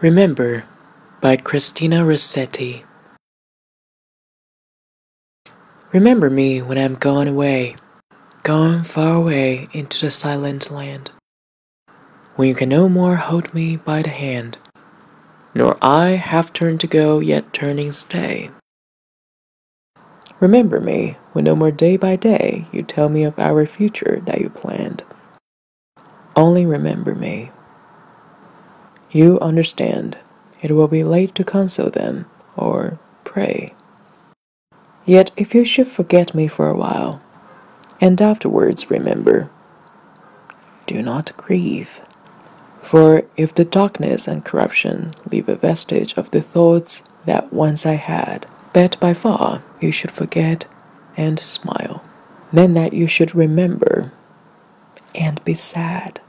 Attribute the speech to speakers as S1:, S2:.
S1: Remember by Christina Rossetti. Remember me when I'm gone away, gone far away into the silent land, when you can no more hold me by the hand, nor I half turn to go, yet turning stay. Remember me when no more day by day you tell me of our future that you planned. Only remember me. You understand, it will be late to console them or pray. Yet if you should forget me for a while, and afterwards remember, do not grieve. For if the darkness and corruption leave a vestige of the thoughts that once I had, bet by far you should forget and smile, then that you should remember and be sad.